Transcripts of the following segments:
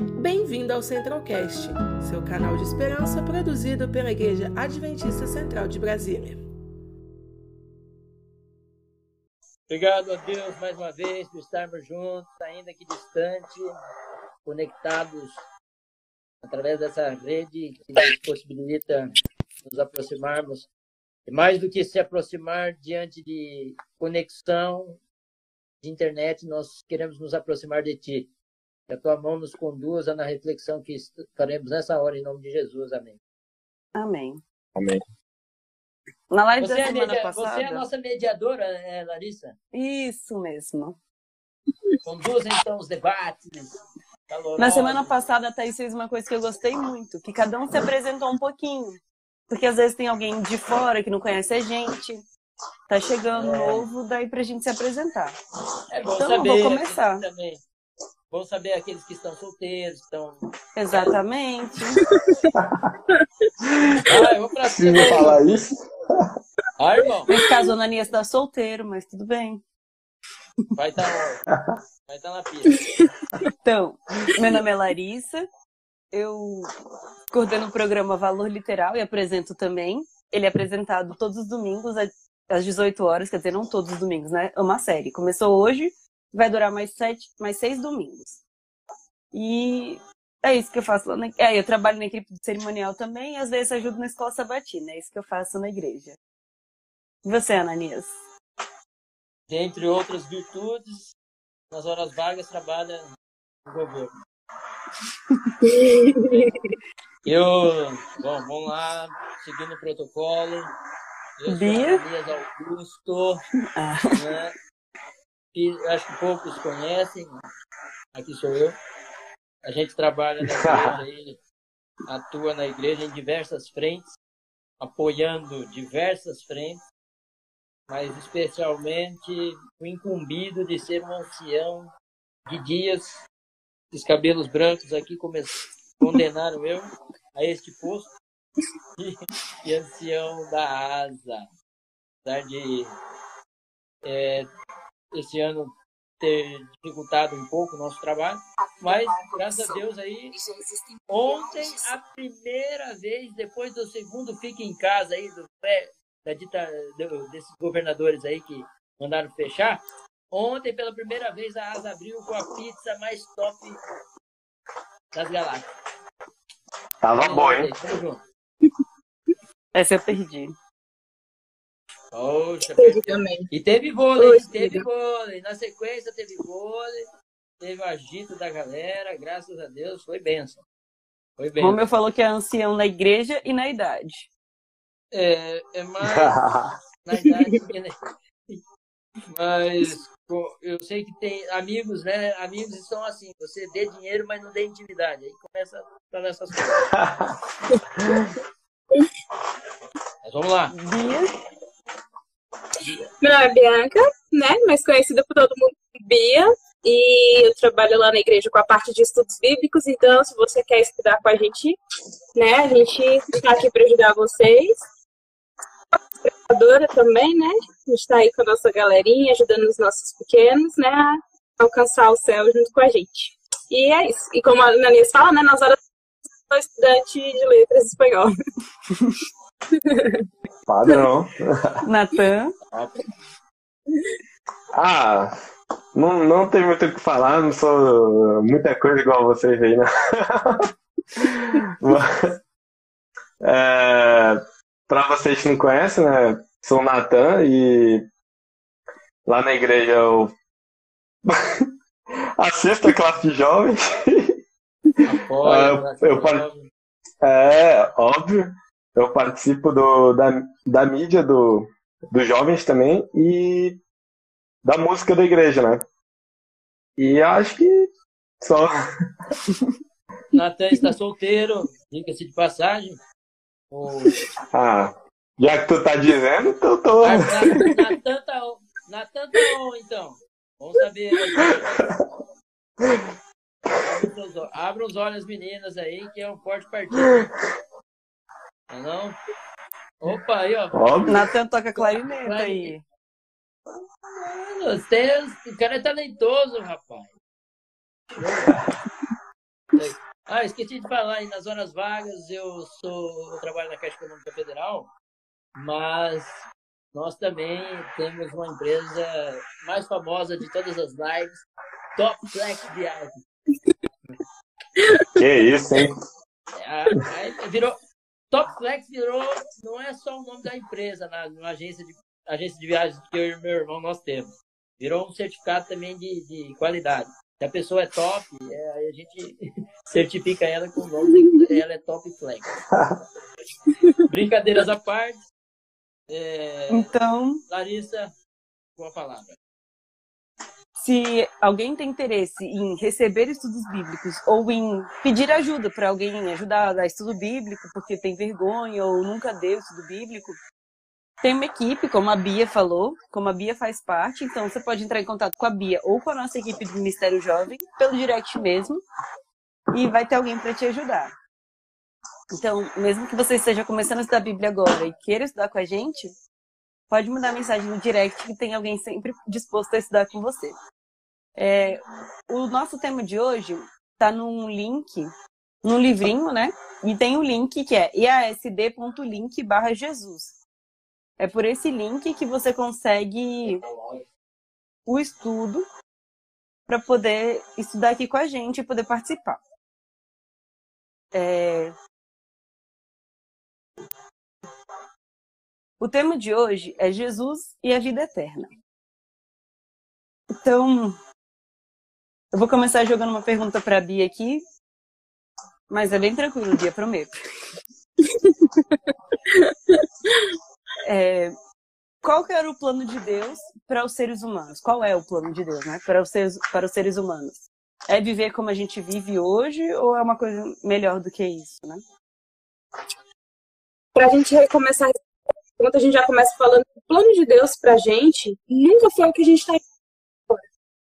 Bem-vindo ao Centralcast, seu canal de esperança produzido pela Igreja Adventista Central de Brasília. Obrigado a Deus mais uma vez por estarmos juntos, ainda que distante, conectados através dessa rede que nos possibilita nos aproximarmos. E mais do que se aproximar diante de conexão de internet, nós queremos nos aproximar de Ti. Que a Tua mão nos conduza na reflexão que faremos nessa hora, em nome de Jesus. Amém. Amém. Amém. Na live Você da é, semana media... passada. Você é a nossa mediadora, é, Larissa? Isso mesmo. Conduza então os debates. calorosos. Na semana passada, a Thaís fez uma coisa que eu gostei muito, que cada um se apresentou um pouquinho. Porque às vezes tem alguém de fora que não conhece a gente, tá chegando É. novo, daí pra gente se apresentar. É bom Então, saber. vou começar. Também. Bom saber aqueles que estão solteiros, que estão. Exatamente. Ah, eu vou pra cima. Precisa falar isso? Ah, irmão, Nesse caso, o Ananias tá solteiro, mas tudo bem. vai estar vai tá na pista. Então, meu nome é Larissa, eu coordeno o programa Valor Literal e apresento também. Ele é apresentado todos os domingos às 18 horas, quer dizer, não todos os domingos, né? É uma série. Começou hoje, vai durar mais sete, mais seis domingos. E é isso que eu faço lá na... É, eu trabalho na equipe de cerimonial também e às vezes ajudo na escola sabatina. É isso que eu faço na igreja. E você, Ananias? Dentre outras virtudes, nas horas vagas trabalha no governo. Eu, bom, vamos lá, seguindo o protocolo. Eu Bia? Augusto, Ah, né? E acho que poucos conhecem. Aqui sou eu. A gente trabalha na igreja aí, atua na igreja em diversas frentes, apoiando diversas frentes, mas especialmente o incumbido de ser um ancião de dias, os cabelos brancos aqui condenaram eu a este posto e, e ancião da asa. Apesar de é, esse ano ter dificultado um pouco o nosso trabalho, mas graças a Deus aí ontem a primeira vez depois do segundo fica em casa aí do da dita, do- desses governadores aí que mandaram fechar, ontem pela primeira vez a asa abriu com a pizza mais top das galáxias. Tava bom, hein? Tamo junto. essa eu perdi. Poxa, também. E teve vôlei, Oi, teve filho. vôlei. Na sequência teve vôlei, teve o agito da galera, graças a Deus, foi benção. Foi bem. Romeu falou que é ancião na igreja e na idade. É, é mais na idade que na- Mas eu sei que tem amigos, né? Amigos estão assim, você dê dinheiro, mas não dê intimidade. Aí começa a falar essas coisas. Mas vamos lá. Meu nome é Bianca, né? Mais conhecida por todo mundo como Bia. E eu trabalho lá na igreja com a parte de estudos bíblicos. Então, se você quer estudar com a gente, né? A gente está aqui para ajudar vocês. Preparadora também, né? A gente está aí com a nossa galerinha, ajudando os nossos pequenos, né? A alcançar o céu junto com a gente. E é isso. E como a Ananias fala, né? Nas horas sou estudante de letras espanhol. Padrão. Natan, Ah, não, não tem muito o que falar, não sou muita coisa igual vocês aí, né? Mas, é, pra vocês que não conhecem, né? Sou o Natan e lá na igreja eu assisto a classe de jovens. Apoia, Ah, eu par- É, óbvio. Eu participo do, da, da mídia do, dos jovens também e da música da igreja, né? E acho que só. Natan está solteiro, diga-se de passagem. Ah, já que tu tá dizendo, então eu tô. Ah, Na- Natan tá on. Natan tá on, então. Vamos saber. Abra os olhos, meninas, aí, que é um forte partido. Não é não? Opa, aí, ó. Óbvio. Natan toca clarinete aí. Mano, você, o cara é talentoso, rapaz. Ah, esqueci de falar, aí nas horas vagas eu sou eu trabalho na Caixa Econômica Federal, mas nós também temos uma empresa mais famosa de todas as lives, Top Flex Viagem. Que isso, hein? É, virou, Top Flex virou, não é só o nome da empresa na, na agência, de, agência de viagens que eu e meu irmão nós temos. Virou um certificado também de, de qualidade. Se a pessoa é top, é, aí a gente certifica ela com o nome, ela é Top Flex. Brincadeiras à parte. É, Então, Larissa, com a palavra. Se alguém tem interesse em receber estudos bíblicos ou em pedir ajuda para alguém ajudar a estudo bíblico porque tem vergonha ou nunca deu estudo bíblico, tem uma equipe, como a Bia falou, como a Bia faz parte, então você pode entrar em contato com a Bia ou com a nossa equipe do Ministério Jovem, pelo direct mesmo, e vai ter alguém para te ajudar. Então, mesmo que você esteja começando a estudar a Bíblia agora e queira estudar com a gente, pode mandar mensagem no direct que tem alguém sempre disposto a estudar com você. É, o nosso tema de hoje está num link, num livrinho, né? E tem um link que é iasd.link barra Jesus. É por esse link que você consegue o estudo para poder estudar aqui com a gente e poder participar. É, O tema de hoje é Jesus e a vida eterna. Então, eu vou começar jogando uma pergunta para a Bia aqui, mas é bem tranquilo, Bia, prometo. É, qual que era o plano de Deus para os seres humanos? Qual é o plano de Deus, né? Para os seres, para os seres humanos? É viver como a gente vive hoje ou é uma coisa melhor do que isso, né? Para a gente recomeçar, enquanto a gente já começa falando, o plano de Deus pra gente nunca foi o que a gente tá agora,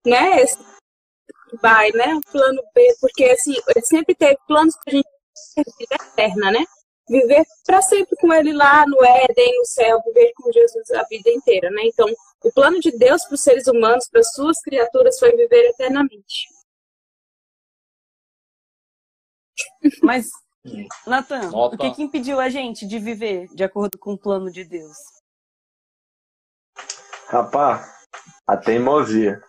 né? Esse vai, né? O plano B, porque assim, ele sempre teve planos pra gente ter vida eterna, né? Viver para sempre com ele lá no Éden, no céu, viver com Jesus a vida inteira, né? Então, o plano de Deus para os seres humanos, para suas criaturas, foi viver eternamente. Mas, Natan, Nota. o que, que impediu a gente de viver de acordo com o plano de Deus? Rapaz, a teimosia.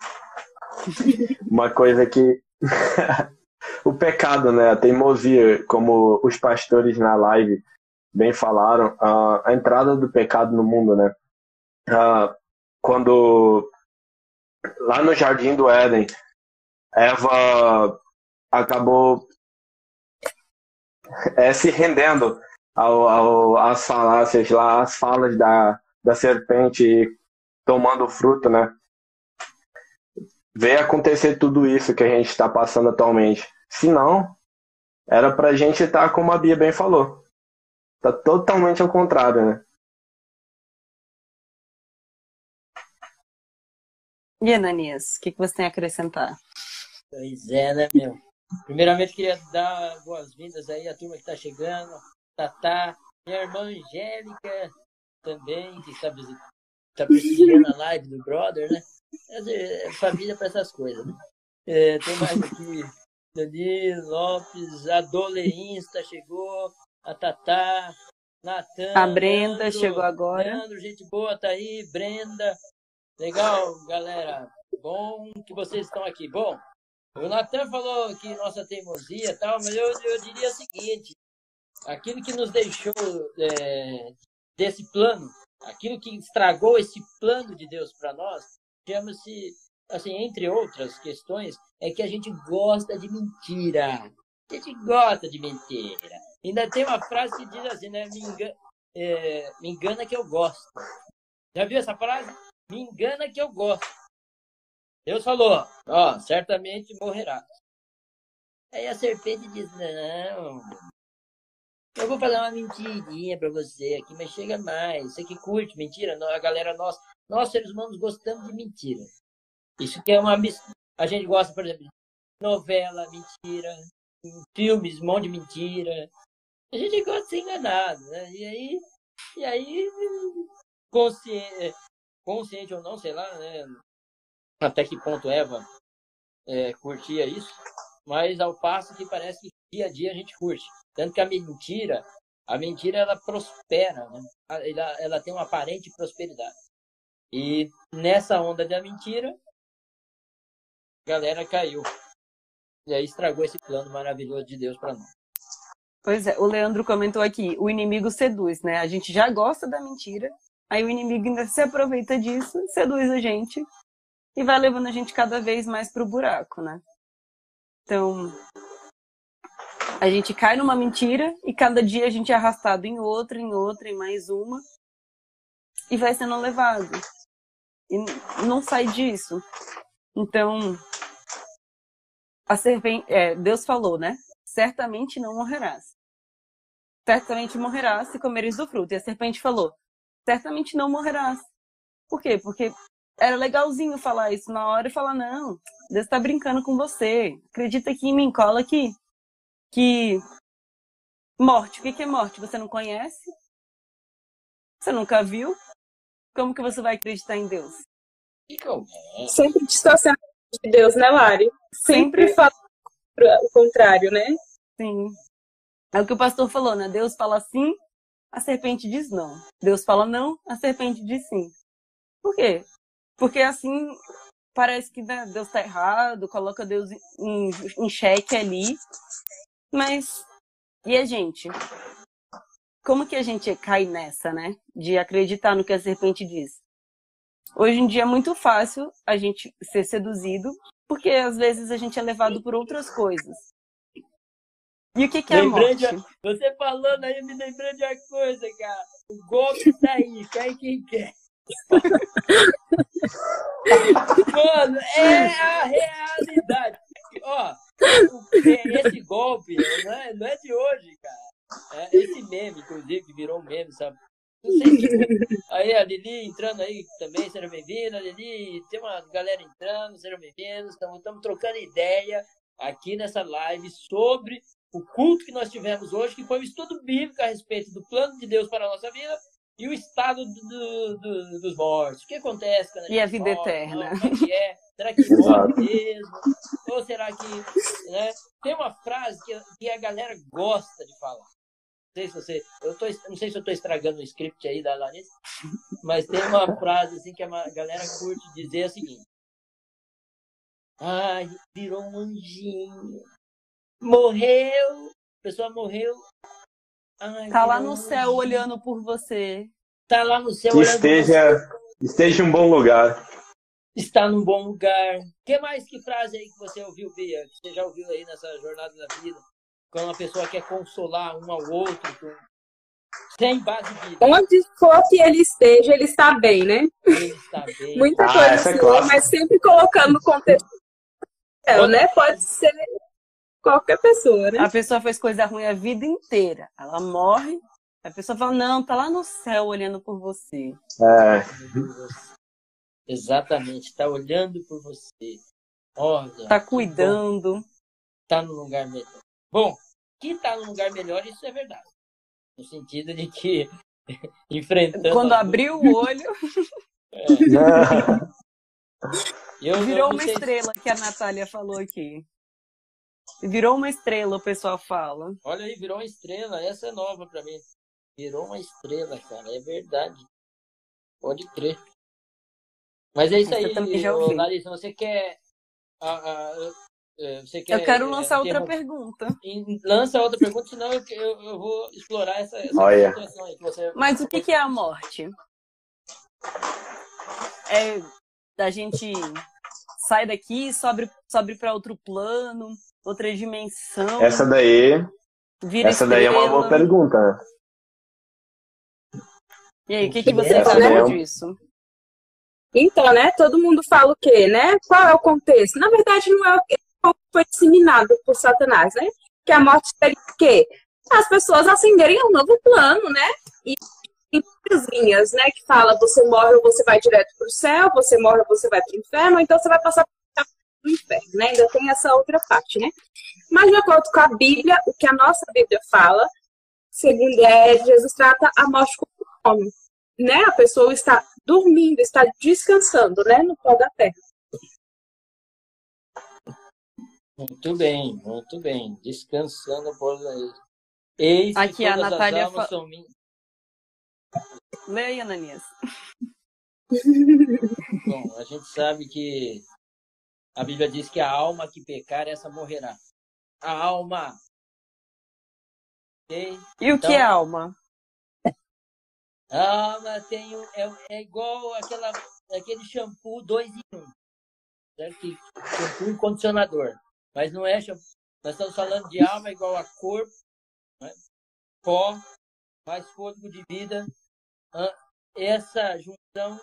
Uma coisa que. o pecado, né? A teimosia, como os pastores na live bem falaram, a, entrada do pecado no mundo, né? Quando lá no Jardim do Éden, Eva acabou é, se rendendo ao, ao, às falácias lá, às falas da, da serpente tomando fruto, né? Veio acontecer tudo isso que a gente está passando atualmente. Se não, era pra gente estar como a Bia bem falou. Tá totalmente ao contrário, né? E Ananias, o que, que você tem a acrescentar? Pois é, né, meu? Primeiramente, queria dar boas-vindas aí à turma que está chegando. Tatá, minha irmã Angélica também, que está tá prestigiando a live do brother, né? É família para essas coisas, né? É, tem mais aqui, Dani Lopes, a Dolein está chegou, a Tatá, Natan. A Brenda Leandro, chegou agora. Leandro, gente boa, tá aí, Brenda. Legal, galera. Bom que vocês estão aqui. Bom, o Natan falou que nossa teimosia e tal, mas eu, eu diria o seguinte: aquilo que nos deixou é, desse plano, aquilo que estragou esse plano de Deus para nós, chama-se, assim, entre outras questões, é que a gente gosta de mentira. A gente gosta de mentira. Ainda tem uma frase que diz assim, né? Me engana, é, me engana que eu gosto. Já viu essa frase? Me engana que eu gosto. Deus falou, ó, certamente morrerás. Aí a serpente diz, não, eu vou falar uma mentirinha pra você aqui, mas chega mais. Você que curte mentira, a galera nós, nós seres humanos gostamos de mentira. Isso que é uma a gente gosta, por exemplo, de novela, mentira, filmes, um monte de mentira. A gente gosta de ser enganado, né? E aí, e aí consciente, consciente ou não, sei lá, né? Até que ponto Eva é, curtia isso. mas ao passo que parece que dia a dia a gente curte. Tanto que a mentira, a mentira ela prospera, né? ela, ela tem uma aparente prosperidade. E nessa onda da mentira, a galera caiu. E aí estragou esse plano maravilhoso de Deus para nós. Pois é, o Leandro comentou aqui, o inimigo seduz, né? A gente já gosta da mentira, aí o inimigo ainda se aproveita disso, seduz a gente e vai levando a gente cada vez mais pro buraco, né? Então, a gente cai numa mentira e cada dia a gente é arrastado em outra, em outra, em mais uma e vai sendo levado. E não sai disso. Então, a serpente, é, Deus falou, né? Certamente não morrerás. Certamente morrerás se comeres do fruto. E a serpente falou: certamente não morrerás. Por quê? Porque era legalzinho falar isso na hora e falar: não, Deus está brincando com você. Acredita aqui em mim, cola aqui. Que morte, o que é morte? Você não conhece? Você nunca viu? Como que você vai acreditar em Deus? Sempre distorcendo de Deus, né, Lari? Sempre, Sempre fala o contrário, né? Sim. É o que o pastor falou, né? Deus fala sim, a serpente diz não. Deus fala não, a serpente diz sim. Por quê? Porque assim parece que né, Deus está errado, coloca Deus em, em xeque ali. Mas e a gente? Como que a gente cai nessa, né? De acreditar no que a serpente diz? Hoje em dia é muito fácil a gente ser seduzido, porque às vezes a gente é levado por outras coisas. E o que, que é a morte? De, você falando aí, me lembrei de uma coisa, cara. O golpe tá aí, cai quem quer. Mano, é a realidade. Ó, esse golpe não é, não é de hoje, cara. É esse meme, inclusive, que virou um meme, sabe? aí a Lili entrando aí também, seja bem-vinda. Lili, tem uma galera entrando, sejam bem-vindos. Estamos trocando ideia aqui nessa live sobre o culto que nós tivemos hoje, que foi um estudo bíblico a respeito do plano de Deus para a nossa vida e o estado do, do, dos mortos. O que acontece quando a gente E a vida morre, eterna. que é? Será que morre mesmo? Ou será que. Né? Tem uma frase que, que a galera gosta de falar sei se você. Eu tô, não sei se eu estou estragando o script aí da Larissa, mas tem uma frase assim que a galera curte dizer o seguinte. Ai, virou um anjinho. Morreu. A pessoa morreu. Ai, tá lá no céu olhando por você. Tá lá no céu que olhando esteja, por você. Esteja em um bom lugar. Está num bom lugar. que mais que frase aí que você ouviu, Bia? Que você já ouviu aí nessa jornada da vida? quando uma pessoa quer consolar um ao outro, sem base de. Onde for que ele esteja, ele está bem, né? Ele está bem. Muita ah, coisa é assim, é mas sempre colocando no contexto. É, né? Pode ser qualquer pessoa, né? A pessoa fez coisa ruim a vida inteira. Ela morre, a pessoa fala, não, tá lá no céu olhando por você. É. Exatamente, está olhando por você. Olha. Tá cuidando. Tá no lugar melhor. Bom, que está num lugar melhor, isso é verdade. No sentido de que enfrentando. Quando abriu o olho. É. eu, Virou uma estrela se... que a Natália falou aqui. Virou uma estrela, o pessoal fala. Olha aí, virou uma estrela. Essa é nova para mim. Virou uma estrela, cara. É verdade. Pode crer. Mas é isso Essa aí, ô, Larissa. Você quer. É, você quer, eu quero lançar outra pergunta. Lança outra pergunta, senão eu, eu, eu vou explorar essa, essa Olha. situação aí. Que você... Mas o que, que é a morte? É da gente sai daqui, sobe, sobe para outro plano, outra dimensão. Essa daí. Essa estrela. daí é uma boa pergunta. E aí, o que, que você acha disso? Então, né, todo mundo fala o quê, né? Qual é o contexto? Na verdade, não é foi disseminado por Satanás, né? Que a morte seria o quê? As pessoas acenderem um novo plano, né? E tem várias linhas, né? Que fala, você morre ou você vai direto para o céu, você morre ou você vai para o inferno, ou então você vai passar para o inferno, né? Ainda tem essa outra parte, né? Mas de acordo com a Bíblia, o que a nossa Bíblia fala, segundo é, Jesus trata a morte como homem, né? A pessoa está dormindo, está descansando, né? No pó da terra. Muito bem, muito bem. Descansando por aí. Eis Aqui que a Natália fa- são minhas. Leia, Ananias. Bom, a gente sabe que a Bíblia diz que a alma que pecar, essa morrerá. A alma. Ok? E o Então- que é alma? A alma tem, um- é, é igual aquela, aquele shampoo dois em um. Certo? Que- Shampoo e condicionador. Mas não é shampoo. Nós estamos falando de alma igual a corpo, né? pó, mais fôlego de vida. Ah, Essa junção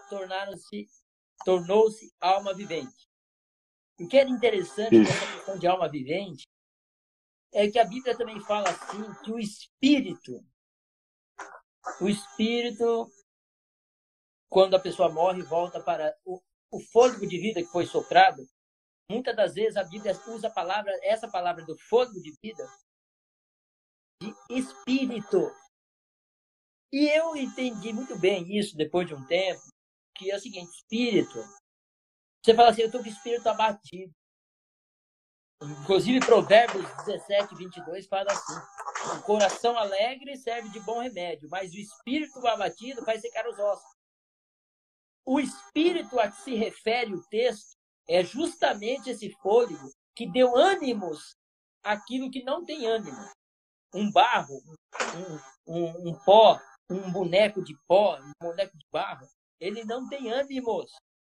tornou-se alma vivente. O que era interessante Isso. nessa questão de alma vivente é que a Bíblia também fala assim que o espírito o espírito, quando a pessoa morre, volta para o, o fôlego de vida que foi soprado. Muitas das vezes a Bíblia usa a palavra, essa palavra do fôlego de vida, de espírito. E eu entendi muito bem isso depois de um tempo, que é o seguinte, espírito. Você fala assim, eu estou com o espírito abatido. Inclusive, Provérbios 17, 22 fala assim: o coração alegre serve de bom remédio, mas o espírito abatido faz secar os ossos. O espírito a que se refere o texto é justamente esse fôlego que deu ânimos àquilo que não tem ânimo. Um barro, um, um, um pó, um boneco de pó, um boneco de barro, ele não tem ânimos.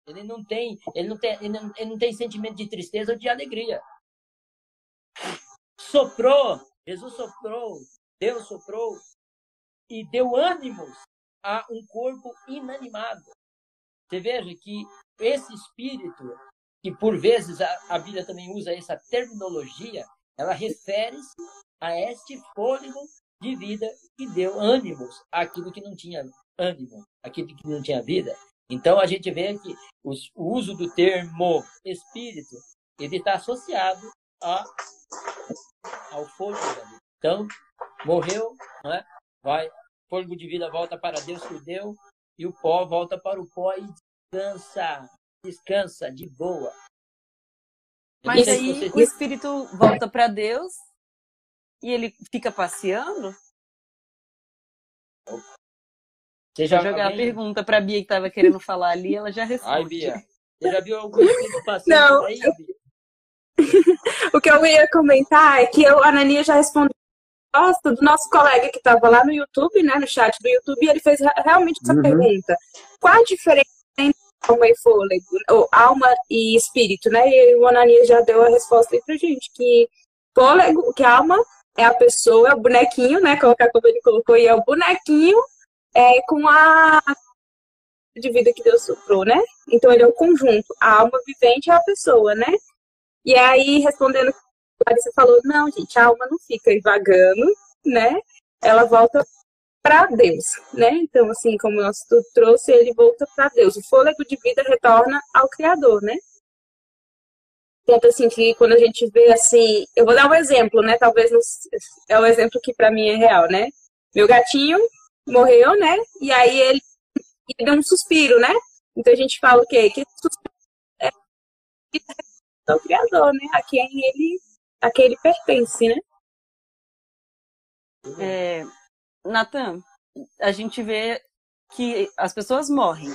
Ele não tem, ele não tem, ele não, ele não tem sentimento de tristeza ou de alegria. Soprou, Jesus soprou, Deus soprou e deu ânimos a um corpo inanimado. Você veja que esse espírito, que por vezes a, a Bíblia também usa essa terminologia, ela refere-se a este fôlego de vida que deu ânimos àquilo que não tinha ânimo, aquilo que não tinha vida. Então a gente vê que os, o uso do termo espírito ele está associado a, ao fôlego da vida. Então, morreu, né? vai, fôlego de vida volta para Deus que o deu, e o pó volta para o pó e descansa, descansa de boa. Mas se aí o espírito volta para Deus e ele fica passeando? Você Já jogar a pergunta para Bia que estava querendo falar ali, ela já responde. Ai, Bia, você já viu algum passando Não, aí, Bia? O que eu ia comentar é que eu, a Anania já respondeu gosto do nosso colega que estava lá no YouTube, né, no chat do YouTube, e ele fez re- realmente essa Uhum. pergunta. Qual a diferença entre alma e fôlego, ou alma e espírito, né? E o Ananias já deu a resposta aí pra gente, que fôlego, que alma é a pessoa, é o bonequinho, né, colocar como ele colocou, e é o bonequinho é, com a de vida que Deus soprou, né? Então ele é o conjunto. A alma vivente é a pessoa, né? E aí, respondendo a Larissa falou, não, gente, a alma não fica vagando, né? Ela volta para Deus, né? Então, assim, como o nosso estudo trouxe, ele volta para Deus. O fôlego de vida retorna ao Criador, né? Tanto assim que quando a gente vê assim, eu vou dar um exemplo, né? Talvez é um exemplo que para mim é real, né? Meu gatinho morreu, né? E aí ele, ele deu um suspiro, né? Então a gente fala o quê? Que suspiro é o Criador, né? A quem ele, a quem ele pertence, né? É, Natan, a gente vê que as pessoas morrem,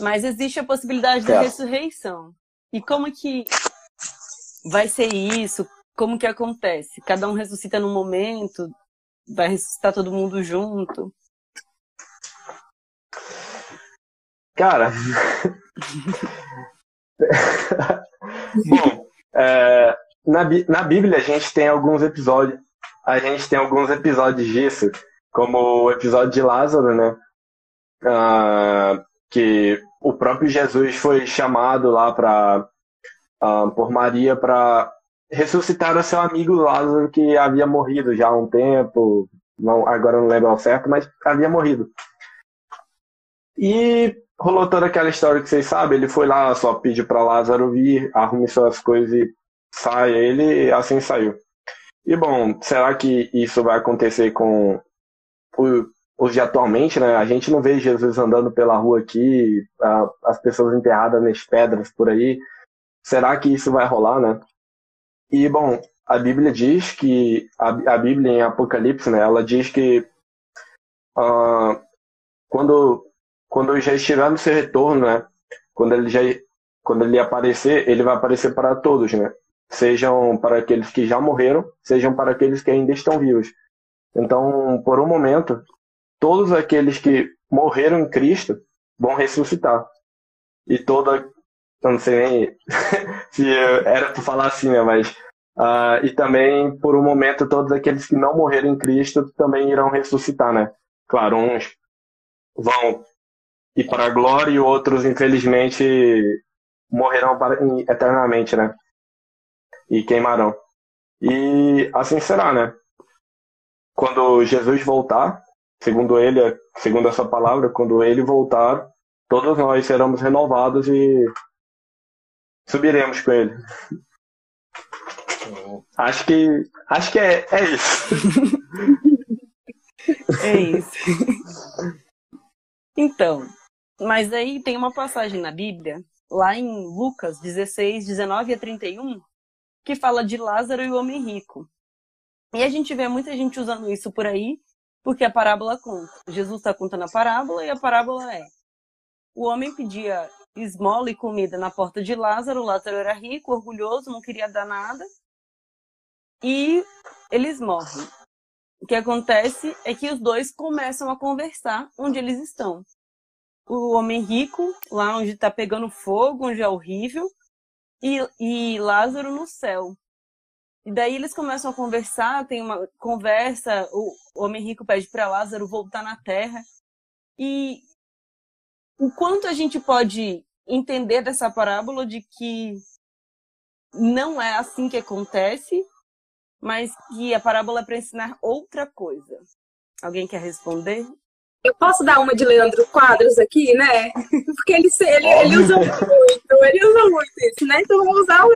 mas existe a possibilidade da É. ressurreição. E como que vai ser isso? Como que acontece? Cada um ressuscita num momento? Vai ressuscitar todo mundo junto? Cara. Bom, é, na, na Bíblia a gente tem alguns episódios. A gente tem alguns episódios disso, como o episódio de Lázaro, né? Ah, que o próprio Jesus foi chamado lá para por Maria para ressuscitar o seu amigo Lázaro que havia morrido já há um tempo, não, agora não lembro ao certo, mas havia morrido. E rolou toda aquela história que vocês sabem, ele foi lá, só pediu para Lázaro vir, arrume suas coisas e sai, ele assim saiu. E bom, será que isso vai acontecer com os de atualmente, né? A gente não vê Jesus andando pela rua aqui, as pessoas enterradas nas pedras por aí. Será que isso vai rolar, né? e, bom, a Bíblia diz que, a Bíblia em Apocalipse, né, ela diz que uh, quando, quando já estiver no seu retorno, né, quando ele já quando ele aparecer, ele vai aparecer para todos, né? Sejam para aqueles que já morreram, sejam para aqueles que ainda estão vivos. Então, por um momento, todos aqueles que morreram em Cristo vão ressuscitar. E toda. Eu não sei nem se era para falar assim, né? Mas. Uh, e também, por um momento, todos aqueles que não morreram em Cristo também irão ressuscitar, né? Claro, uns vão ir para a glória e outros, infelizmente, morrerão para, eternamente, né? E queimarão. E assim será, né? Quando Jesus voltar, segundo ele, segundo essa palavra, quando ele voltar, todos nós seremos renovados e subiremos com ele. Acho que acho que é, é isso. é isso. Então, mas aí tem uma passagem na Bíblia, lá em Lucas 16, 19 a 31, que fala de Lázaro e o homem rico. E a gente vê muita gente usando isso por aí, porque a parábola conta. Jesus está contando a parábola e a parábola é: o homem pedia esmola e comida na porta de Lázaro, Lázaro era rico, orgulhoso, não queria dar nada, e eles morrem. O que acontece é que os dois começam a conversar onde eles estão. O homem rico, lá onde está pegando fogo, onde é horrível, e, e Lázaro no céu. E daí eles começam a conversar, tem uma conversa, o homem rico pede para Lázaro voltar na terra. E o quanto a gente pode entender dessa parábola de que não é assim que acontece, mas que a parábola é para ensinar outra coisa. Alguém quer responder? Eu posso dar uma de Leandro Quadros aqui, né? Porque ele, ele, ele usa muito, ele usa muito isso, né? Então vamos usar o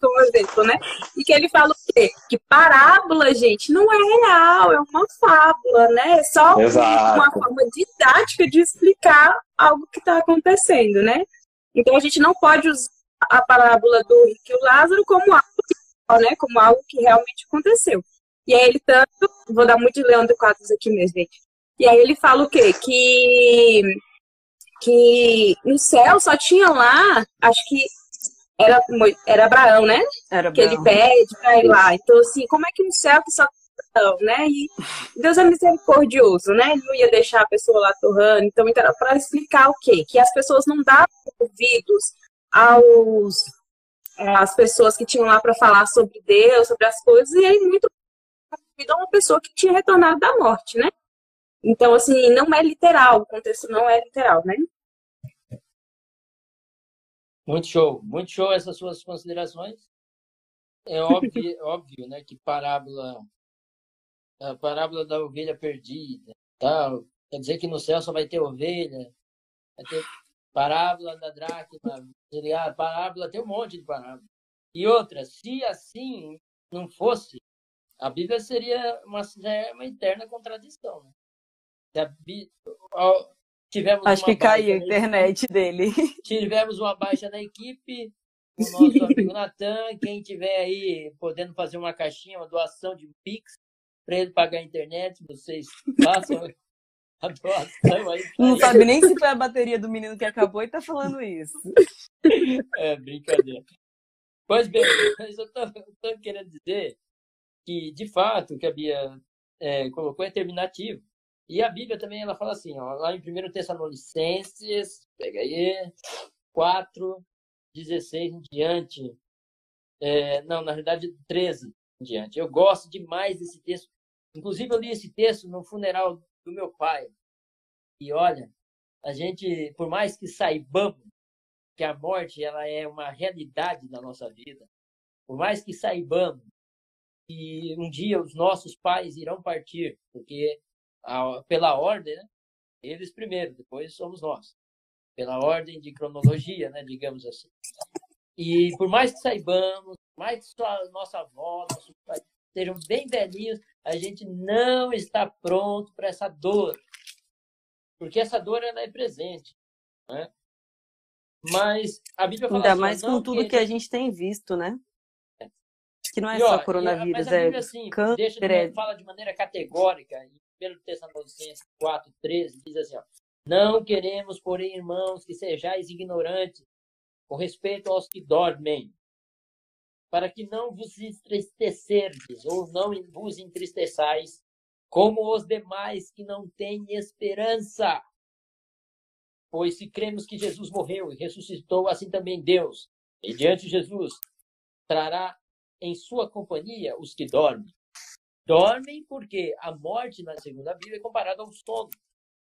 como exemplo, né? E que ele fala o quê? Que parábola, gente, não é real, é uma fábula, né? É só Exato. uma forma didática de explicar algo que está acontecendo, né? Então a gente não pode usar a parábola do Rico e o Lázaro como algo, né? Como algo que realmente aconteceu. E aí ele tanto, vou dar muito de Leandro Quadros aqui mesmo, gente. E aí ele fala o quê? Que que no céu só tinha lá, acho que era, era Abraão, né? Era que ele pede para ir lá. Então, assim, como é que no céu que só Abraão, né? E Deus é misericordioso, né? Ele não ia deixar a pessoa lá torrando. Então, então era para explicar o quê? Que as pessoas não davam ouvidos aos as pessoas que tinham lá para falar sobre Deus, sobre as coisas, e aí muito ouvido a uma pessoa que tinha retornado da morte, né? Então, assim, não é literal, o contexto não é literal, né? Muito show, muito show essas suas considerações. É óbvio, óbvio né, que parábola, a parábola da ovelha perdida, tal, quer dizer que no céu só vai ter ovelha, vai ter parábola da dracma, ah, parábola, tem um monte de parábola. E outra, se assim não fosse, a Bíblia seria uma, é uma eterna contradição. Né? Tivemos Acho que caiu a internet dele. Tivemos uma baixa na equipe. O nosso amigo Natan, quem tiver aí podendo fazer uma caixinha, uma doação de Pix para ele pagar a internet, vocês façam a doação aí. Não sabe nem se foi a bateria do menino que acabou e tá falando isso. É, brincadeira. Pois bem, mas eu estou querendo dizer que, de fato, o que a Bia é, colocou é terminativo. E a Bíblia também ela fala assim, ó, lá em 1 Tessalonicenses, pega aí, 4, 16 em diante. É, não, na verdade, 13 em diante. Eu gosto demais desse texto. Inclusive, eu li esse texto no funeral do meu pai. E olha, a gente, por mais que saibamos que a morte ela é uma realidade na nossa vida, por mais que saibamos que um dia os nossos pais irão partir, porque a, pela ordem, né? Eles primeiro, depois somos nós. Pela ordem de cronologia, né? Digamos assim. E por mais que saibamos, mais que sua, nossa avó, nossos pais sejam bem velhinhos, a gente não está pronto para essa dor. Porque essa dor ela é presente. Né? Mas a Bíblia fala Ainda assim, mais com tudo que... que a gente tem visto, né? que não é E, ó, só e a- coronavírus, a é assim, câncer, deixa de, é- fala de maneira categórica, em 1 Tessalonicenses 4, 13, diz assim, ó, não queremos, porém, irmãos, que sejais ignorantes com respeito aos que dormem, para que não vos entristecerdes ou não vos entristeçais, como os demais que não têm esperança. Pois se cremos que Jesus morreu e ressuscitou, assim também Deus, mediante Jesus, trará em sua companhia os que dormem. Dormem porque a morte, na segunda Bíblia, é comparada ao sono.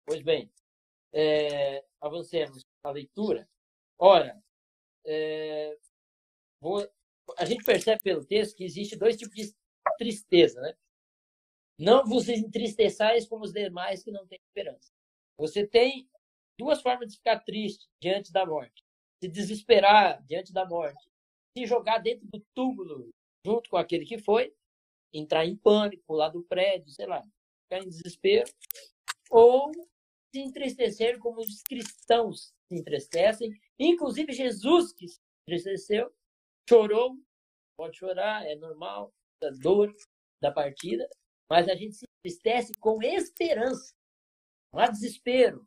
Pois bem, é, avancemos na leitura. Ora, é, vou- a gente percebe pelo texto que existe dois tipos de tristeza, né? Não vos entristeçais como os demais que não têm esperança. Você tem duas formas de ficar triste diante da morte: se desesperar diante da morte, se jogar dentro do túmulo junto com aquele que foi, entrar em pânico, pular do prédio, sei lá, ficar em desespero, ou se entristecer como os cristãos se entristecem, inclusive Jesus que se entristeceu, chorou, pode chorar, é normal, da dor da partida, mas a gente se entristece com esperança, não há desespero,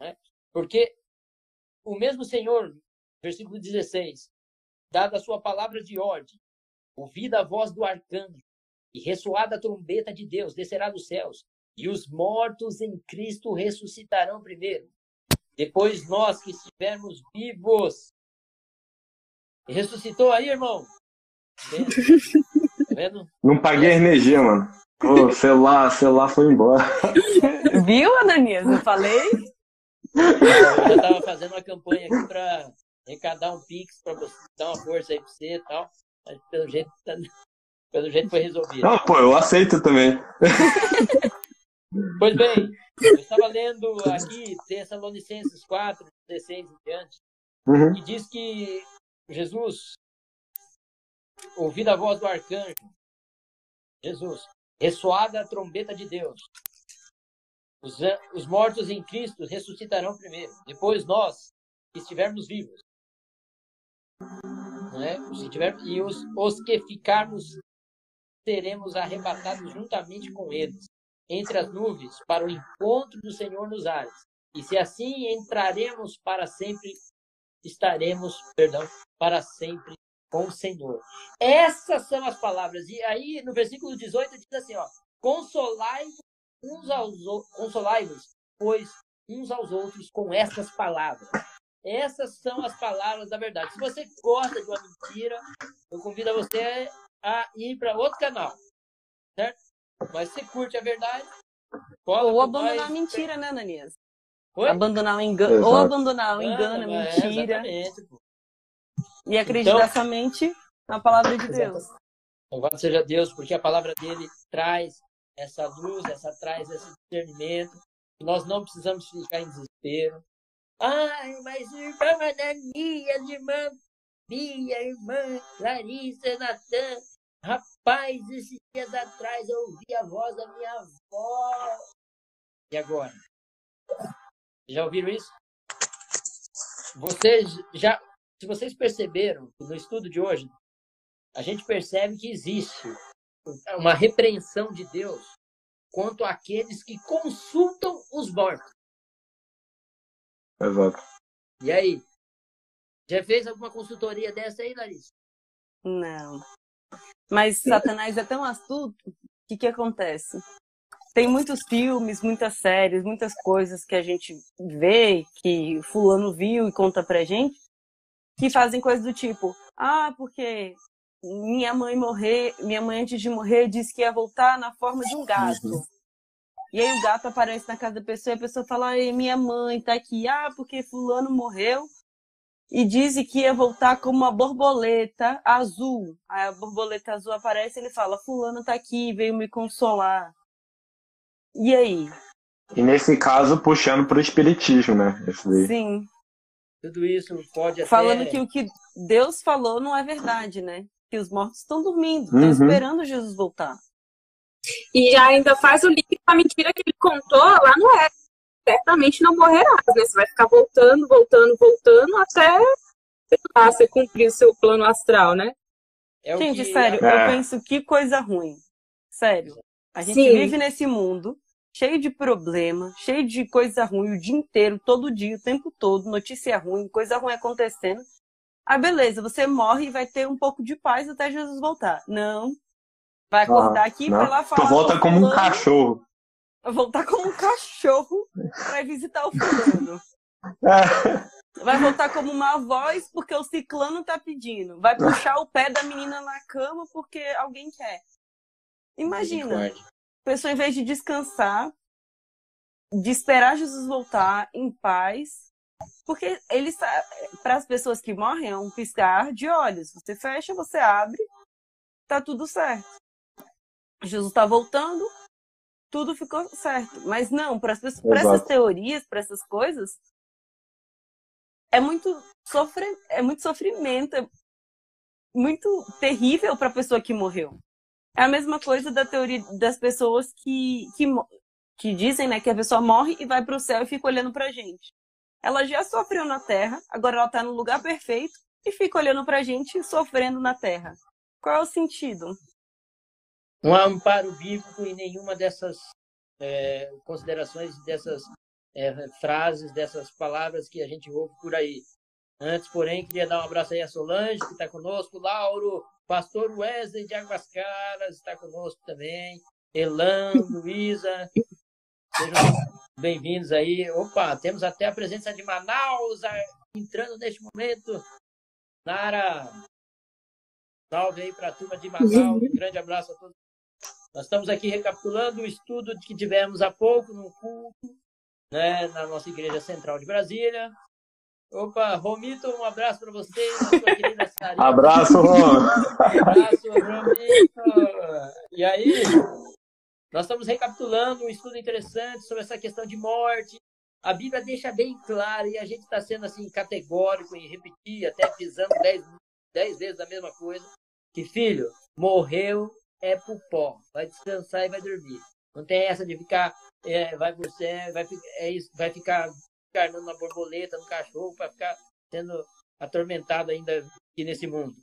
né? porque o mesmo Senhor, versículo 16, dada a sua palavra de ordem, ouvida a voz do arcanjo e ressoada a trombeta de Deus, descerá dos céus, e os mortos em Cristo ressuscitarão primeiro. Depois nós que estivermos vivos. Ressuscitou aí, irmão? Vendo? Tá vendo? Não paguei a energia, mano. O celular, celular foi embora. Viu, Ananias? Eu falei? Eu estava fazendo uma campanha aqui para arrecadar um Pix para você dar uma força aí para você e tal. Mas pelo jeito, tá- pelo jeito foi resolvido. Não, pô, eu aceito também. Pois bem, eu estava lendo aqui Tessalonicenses 4, 16 em diante, Uhum. que diz que Jesus, ouvindo a voz do arcanjo, Jesus, ressoada a trombeta de Deus, os, os mortos em Cristo ressuscitarão primeiro, depois nós, que estivermos vivos. Não é? Os que tivermos, e os, os que ficarmos seremos arrebatados juntamente com eles entre as nuvens para o encontro do Senhor nos ares. E se assim entraremos para sempre, estaremos, perdão, para sempre com o Senhor. Essas são as palavras. E aí no versículo 18 diz assim, ó: Consolai-vos uns aos ou- consolai-vos, pois uns aos outros com essas palavras. Essas são as palavras da verdade. Se você gosta de uma mentira, eu convido você a ir para outro canal, certo? Mas se curte a verdade, cola Ou abandonar nós. a mentira, né, Ananias? Oi? Abandonar o engano, ou Exato. abandonar o engano, a Ah, é, mentira, pô. e acreditar Então- somente na palavra de Deus. Louvado seja Deus, porque a palavra dele traz essa luz, essa traz esse discernimento. Nós não precisamos ficar em desespero. Ai, mas irmã Ananias, irmã Bia, irmã Larissa, Natan. Rapaz, esses dias atrás eu ouvi a voz da minha avó. E agora? Já ouviram isso? Vocês já, se vocês perceberam, no estudo de hoje, a gente percebe que existe uma repreensão de Deus quanto àqueles que consultam os mortos. Exato. E aí? Já fez alguma consultoria dessa aí, Larissa? Não. Mas Satanás é tão astuto, o que, que acontece? Tem muitos filmes, muitas séries, muitas coisas que a gente vê, que fulano viu e conta pra gente, que fazem coisas do tipo, ah, porque minha mãe morrer, minha mãe antes de morrer disse que ia voltar na forma de um gato. E aí o gato aparece na casa da pessoa e a pessoa fala, minha mãe tá aqui, ah, porque fulano morreu e disse que ia voltar como uma borboleta azul. Aí a borboleta azul aparece e ele fala: Fulano tá aqui, veio me consolar. E aí? E nesse caso, puxando pro espiritismo, né? Esse daí. Sim. Tudo isso pode até... Falando que o que Deus falou não é verdade, né? Que os mortos estão dormindo, estão Uhum. esperando Jesus voltar. E ainda faz o link com a mentira que ele contou lá no Éden. Certamente não morrerás, né? Você vai ficar voltando, voltando, voltando até sei lá, você cumprir o seu plano astral, né? É o Gente, que- sério, É. eu penso que coisa ruim. Sério. A gente Sim. vive nesse mundo cheio de problema, cheio de coisa ruim o dia inteiro, todo dia, o tempo todo, notícia ruim, coisa ruim acontecendo. Ah, beleza, você morre e vai ter um pouco de paz até Jesus voltar. Não. Vai acordar aqui e Não. vai lá falar. Tu volta com como um cachorro. Vai voltar como um cachorro pra visitar o fulano. Vai voltar como uma voz porque o ciclano tá pedindo. Vai puxar o pé da menina na cama porque alguém quer. Imagina, a pessoa em vez de descansar, de esperar Jesus voltar em paz, porque ele para as pessoas que morrem é um piscar de olhos. Você fecha, você abre, tá tudo certo. Jesus tá voltando, tudo ficou certo. Mas não, para essas teorias, para essas coisas, é muito sofre, é muito sofrimento, é muito terrível para a pessoa que morreu. É a mesma coisa da teoria das pessoas que, que, que dizem né, que a pessoa morre e vai para o céu e fica olhando para gente. Ela já sofreu na Terra, agora ela está no lugar perfeito e fica olhando para gente sofrendo na Terra. Qual é o sentido? Há amparo bíblico em nenhuma dessas é, considerações, dessas é, frases, dessas palavras que a gente ouve por aí. Antes, porém, queria dar um abraço aí a Solange, que está conosco, Lauro, Pastor Wesley de Águas está conosco também, Elan, Luísa, sejam bem-vindos aí. Opa, temos até a presença de Manaus entrando neste momento. Nara, salve aí para a turma de Manaus, um grande abraço a todos. Nós estamos aqui recapitulando o estudo que tivemos há pouco no culto, né, na nossa Igreja Central de Brasília. Opa, Romito, um abraço para você, querida Sarita. Abraço, Ron. Abraço, Romito. E aí, nós estamos recapitulando um estudo interessante sobre essa questão de morte. A Bíblia deixa bem claro e a gente está sendo assim categórico em repetir, até pisando dez, dez vezes a mesma coisa, que filho, morreu é pro pó, vai descansar e vai dormir. Não tem essa de ficar, é, vai céu, vai, é isso, vai ficar encarnando na borboleta, no cachorro, para ficar sendo atormentado ainda aqui nesse mundo.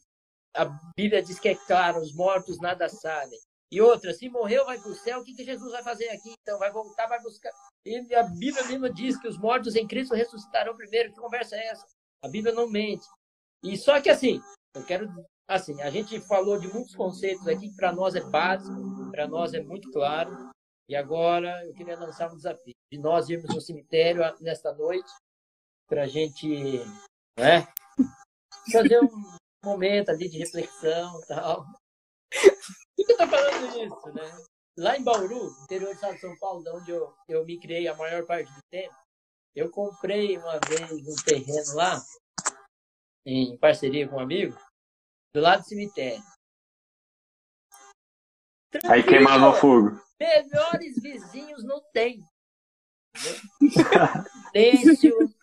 A Bíblia diz que é claro, os mortos nada sabem. E outra, se morreu, vai para o céu, o que, que Jesus vai fazer aqui? Então, vai voltar, vai buscar. E a Bíblia mesmo diz que os mortos em Cristo ressuscitarão primeiro. Que conversa é essa? A Bíblia não mente. E só que assim, eu quero. Assim, a gente falou de muitos conceitos aqui que para nós é básico, para nós é muito claro. E agora eu queria lançar um desafio de nós irmos no cemitério nesta noite para a gente né, fazer um momento ali de reflexão tal. Por que eu estou falando isso, né? Lá em Bauru, interior do estado de São Paulo, de onde eu, eu me criei a maior parte do tempo, eu comprei uma vez um terreno lá, em parceria com um amigo, do lado do cemitério. Aí Tranquilo, queimava o fogo. Melhores vizinhos não tem. Silêncio,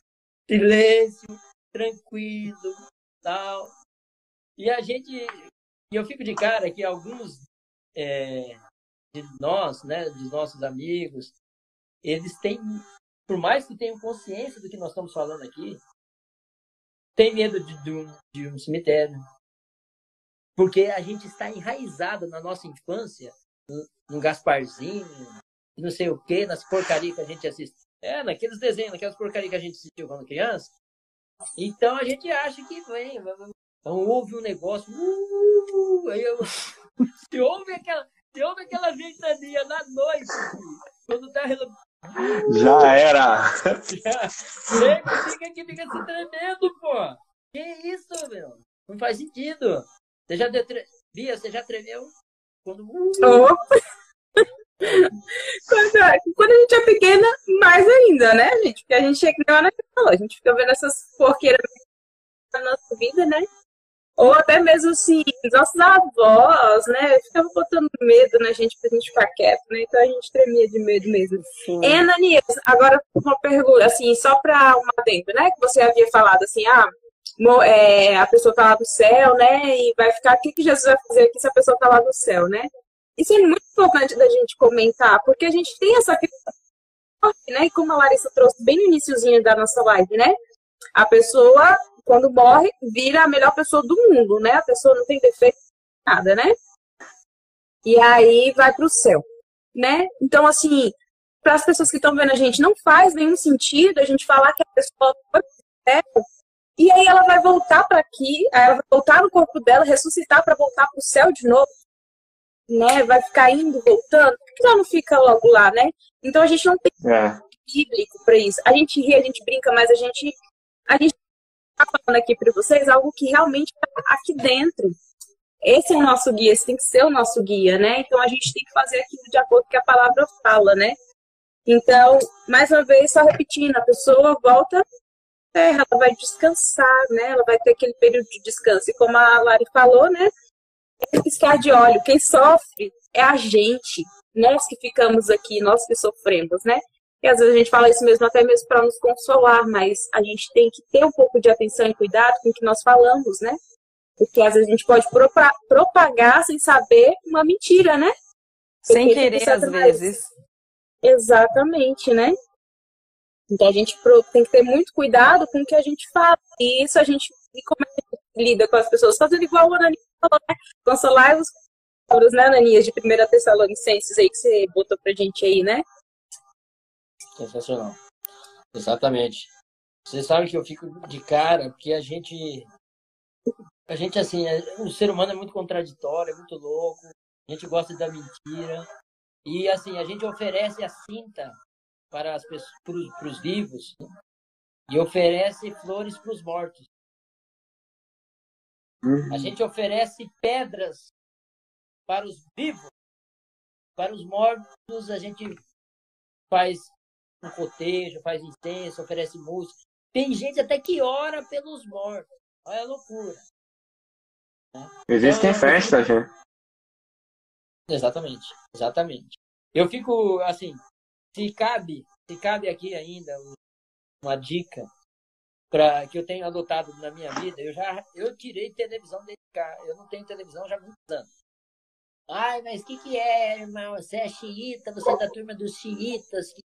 silêncio, tranquilo, tal. E a gente, e eu fico de cara que alguns é, de nós, né, de nossos amigos, eles têm, por mais que tenham consciência do que nós estamos falando aqui, tem medo de, de um, de um cemitério. Porque a gente está enraizado na nossa infância, no, no Gasparzinho, não sei o que, nas porcarias que a gente assiste. É, naqueles desenhos, naquelas porcarias que a gente assistiu quando criança. Então a gente acha que vem, então, houve um negócio, uh, aí eu, se houve aquela, se houve aquela ventania na noite, quando tá Já era. Nego, fica aqui, fica se tremendo, pô. Que isso, meu? Não faz sentido. Você já deu tre... Bia, você já tremeu? Quando... Oh. quando, a- quando a gente é pequena, mais ainda, né, gente? Porque a gente hora que falou, a gente fica vendo essas porqueiras na nossa vida, né? Ou até mesmo assim, nossos avós, né? Ficavam botando medo na gente pra gente ficar quieto, né? Então a gente tremia de medo mesmo. Sim. E, Ananias, agora uma pergunta, assim, só para uma dentro, né? Que você havia falado assim, ah, é, a pessoa tá lá no céu, né? E vai ficar, o que, que Jesus vai fazer aqui se a pessoa tá lá no céu, né? Isso é muito importante da gente comentar, porque a gente tem essa né? E como a Larissa trouxe bem no iniciozinho da nossa live, né? A pessoa, quando morre, vira a melhor pessoa do mundo, né? A pessoa não tem defeito, nada, né? E aí vai para o céu, né? Então, assim, para as pessoas que estão vendo a gente, não faz nenhum sentido a gente falar que a pessoa foi pro céu e aí ela vai voltar para aqui, ela vai voltar no corpo dela, ressuscitar para voltar para o céu de novo, né? Vai ficar indo, voltando. Por que ela não fica logo lá, né? Então a gente não tem É. bíblico para isso. A gente ri, a gente brinca, mas a gente a gente tá falando aqui para vocês algo que realmente tá aqui dentro. Esse é o nosso guia, esse tem que ser o nosso guia, né? Então a gente tem que fazer aquilo de acordo com o que a palavra fala, né? Então, mais uma vez, só repetindo, a pessoa volta terra, ela vai descansar, né? Ela vai ter aquele período de descanso. E como a Lari falou, né? É piscar de óleo. Quem sofre é a gente. Nós que ficamos aqui, nós que sofremos, né? E às vezes a gente fala isso mesmo até mesmo para nos consolar, mas a gente tem que ter um pouco de atenção e cuidado com o que nós falamos, né? Porque às vezes a gente pode propa- propagar sem saber uma mentira, né? Sem Porque querer, isso às vezes. Exatamente, né? Então a gente tem que ter muito cuidado com o que a gente fala. E isso a gente como a gente lida com as pessoas, fazendo igual o Ananias falou, né? Consolar os palavras, né, Ananias, de 1 Tessalonicenses aí que você botou pra gente aí, né? Sensacional. Exatamente. Você sabe que eu fico de cara, porque a gente. A gente, assim, é- o ser humano é muito contraditório, é muito louco, a gente gosta da mentira. E, assim, a gente oferece a cinta para as pessoas, para os vivos, e oferece flores para os mortos. A gente oferece pedras para os vivos. Para os mortos, a gente faz um cotejo, faz incenso, oferece música. Tem gente até que ora pelos mortos. Olha a loucura. Existem Então, festas, né? Exatamente, exatamente. Eu fico assim, se cabe, se cabe aqui ainda um- uma dica para que eu tenho adotado na minha vida, eu já eu tirei televisão de casa. Eu não tenho televisão já há muitos anos. Ai, mas o que, que é, irmão? Você é xiita, você é da turma dos xiitas. Que...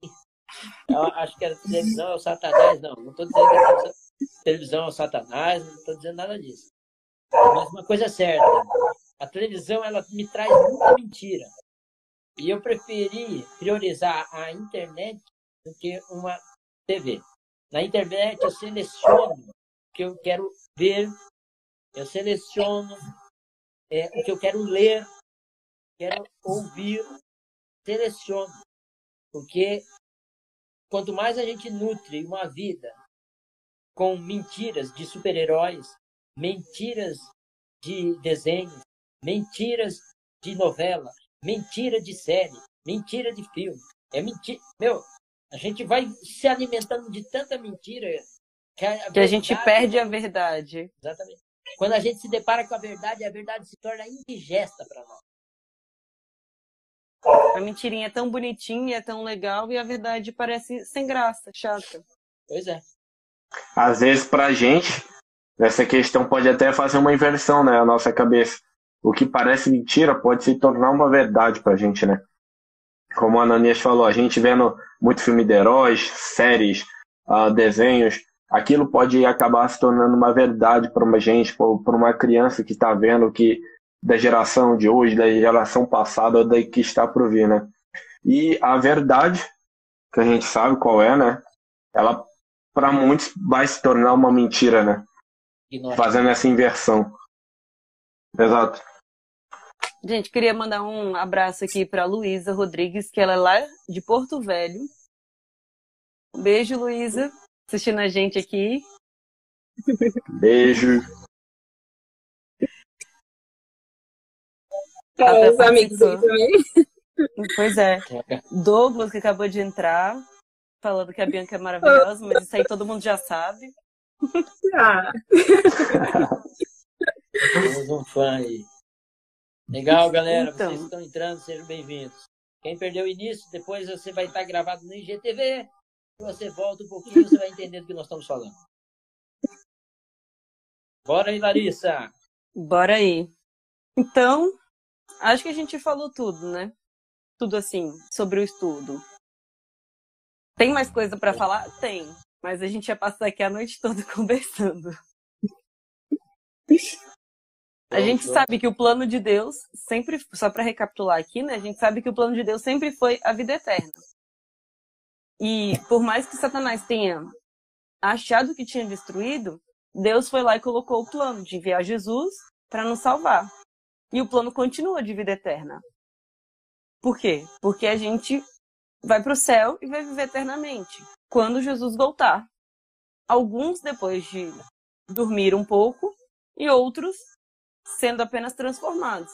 Eu acho que a televisão é o satanás. Não, não estou dizendo que a televisão- televisão é o satanás, não estou dizendo nada disso. Mas uma coisa é certa, a televisão ela me traz muita mentira. E eu preferi priorizar a internet do que uma TV. Na internet eu seleciono o que eu quero ver, eu seleciono é, o que eu quero ler, quero ouvir, seleciono. Porque quanto mais a gente nutre uma vida com mentiras de super-heróis, mentiras de desenhos, mentiras de novela, mentira de série, mentira de filme. É mentira. Meu, a gente vai se alimentando de tanta mentira que a, Que a gente perde a verdade. Exatamente. Quando a gente se depara com a verdade, a verdade se torna indigesta para nós. A mentirinha é tão bonitinha, é tão legal, e a verdade parece sem graça, chata. Pois é. Às vezes, pra gente, essa questão pode até fazer uma inversão, né? A nossa cabeça. O que parece mentira pode se tornar uma verdade pra gente, né? Como a Ananias falou, a gente vendo muito filme de heróis, séries, ah, desenhos, aquilo pode acabar se tornando uma verdade para uma gente, para uma criança que está vendo que da geração de hoje, da geração passada, ou da que está por vir, né? E a verdade, que a gente sabe qual é, né? Ela para muitos vai se tornar uma mentira, né? Ignora. Fazendo essa inversão. Exato. Gente, queria mandar um abraço aqui para Luísa Rodrigues, que ela é lá de Porto Velho. Um beijo, Luísa, assistindo a gente aqui. Beijo. É, os amigos aí também. Pois é. Douglas, que acabou de entrar, falando que a Bianca é maravilhosa, mas isso aí todo mundo já sabe. Ah, Temos um fã aí. Legal, galera. Então. Vocês estão entrando, sejam bem-vindos. Quem perdeu o início, depois você vai estar gravado no IGTV. Se você volta um pouquinho, você vai entender do que nós estamos falando. Bora aí, Larissa. Bora aí. Então, acho que a gente falou tudo, né? Tudo assim, sobre o estudo. Tem mais coisa pra falar? Tem. Mas a gente ia passar aqui a noite toda conversando. A gente sabe que o plano de Deus sempre, só para recapitular aqui, né? A gente sabe que o plano de Deus sempre foi a vida eterna. E por mais que Satanás tenha achado que tinha destruído, Deus foi lá e colocou o plano de enviar Jesus para nos salvar. E o plano continua de vida eterna. Por quê? Porque a gente vai para o céu e vai viver eternamente quando Jesus voltar. Alguns depois de dormir um pouco e outros sendo apenas transformados.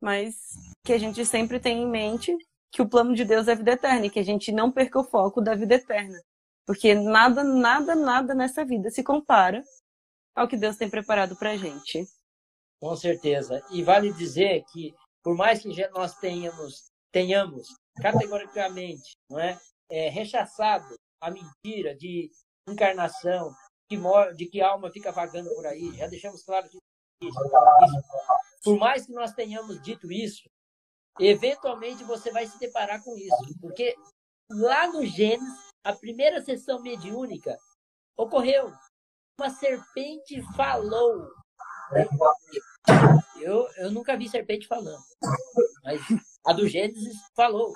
Mas que a gente sempre tem em mente que o plano de Deus é a vida eterna e que a gente não perca o foco da vida eterna. Porque nada, nada, nada nessa vida se compara ao que Deus tem preparado para a gente. Com certeza. E vale dizer que, por mais que nós tenhamos, tenhamos categoricamente não é, é rechaçado a mentira de encarnação, de, de que alma fica vagando por aí, já deixamos claro que por mais que nós tenhamos dito isso, eventualmente você vai se deparar com isso, porque lá no Gênesis, a primeira sessão mediúnica ocorreu. Uma serpente falou. Eu, eu nunca vi serpente falando, mas a do Gênesis falou.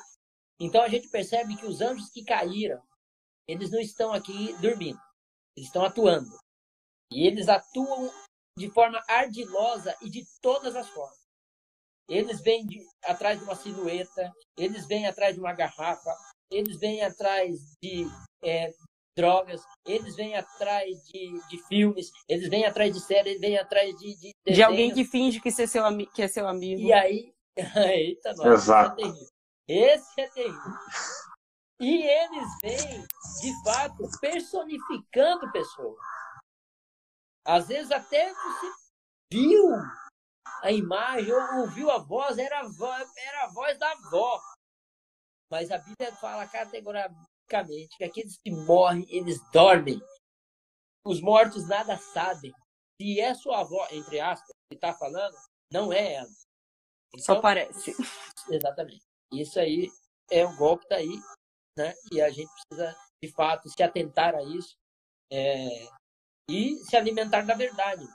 Então a gente percebe que os anjos que caíram, eles não estão aqui dormindo, eles estão atuando. E eles atuam de forma ardilosa e de todas as formas. Eles vêm de, atrás de uma silhueta, eles vêm atrás de uma garrafa, eles vêm atrás de é, drogas, eles vêm atrás de, de filmes, eles vêm atrás de séries, eles vêm atrás de. De, de alguém que finge que, ser seu, que é seu amigo. E aí. Eita, nossa, Exato. Esse é terrível. Esse é terrível. E eles vêm, de fato, personificando pessoas. Às vezes até você viu a imagem ou ouviu a voz, era a voz, era a voz da avó. Mas a Bíblia fala categoricamente que aqueles que morrem, eles dormem. Os mortos nada sabem. Se é sua avó, entre aspas, que está falando, não é ela. Então, Só parece. Exatamente. Isso aí é um golpe tá aí, né? E a gente precisa, de fato, se atentar a isso. É, e se alimentar da verdade.